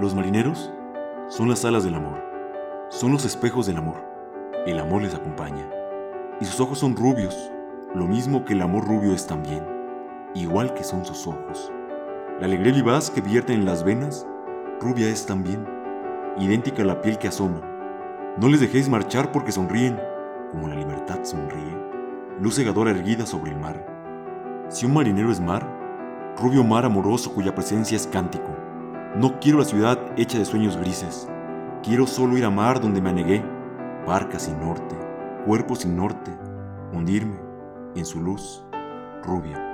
Los marineros son las alas del amor, son los espejos del amor. El amor les acompaña. Y sus ojos son rubios, lo mismo que el amor rubio es también, igual que son sus ojos. La alegría vivaz que vierte en las venas, rubia es también, idéntica a la piel que asoma. No les dejéis marchar porque sonríen, como la libertad sonríe, luz cegadora erguida sobre el mar. Si un marinero es mar, rubio mar amoroso cuya presencia es cántico. No quiero la ciudad hecha de sueños grises, quiero solo ir a mar donde me anegué, barca sin norte, cuerpo sin norte, hundirme en su luz rubia.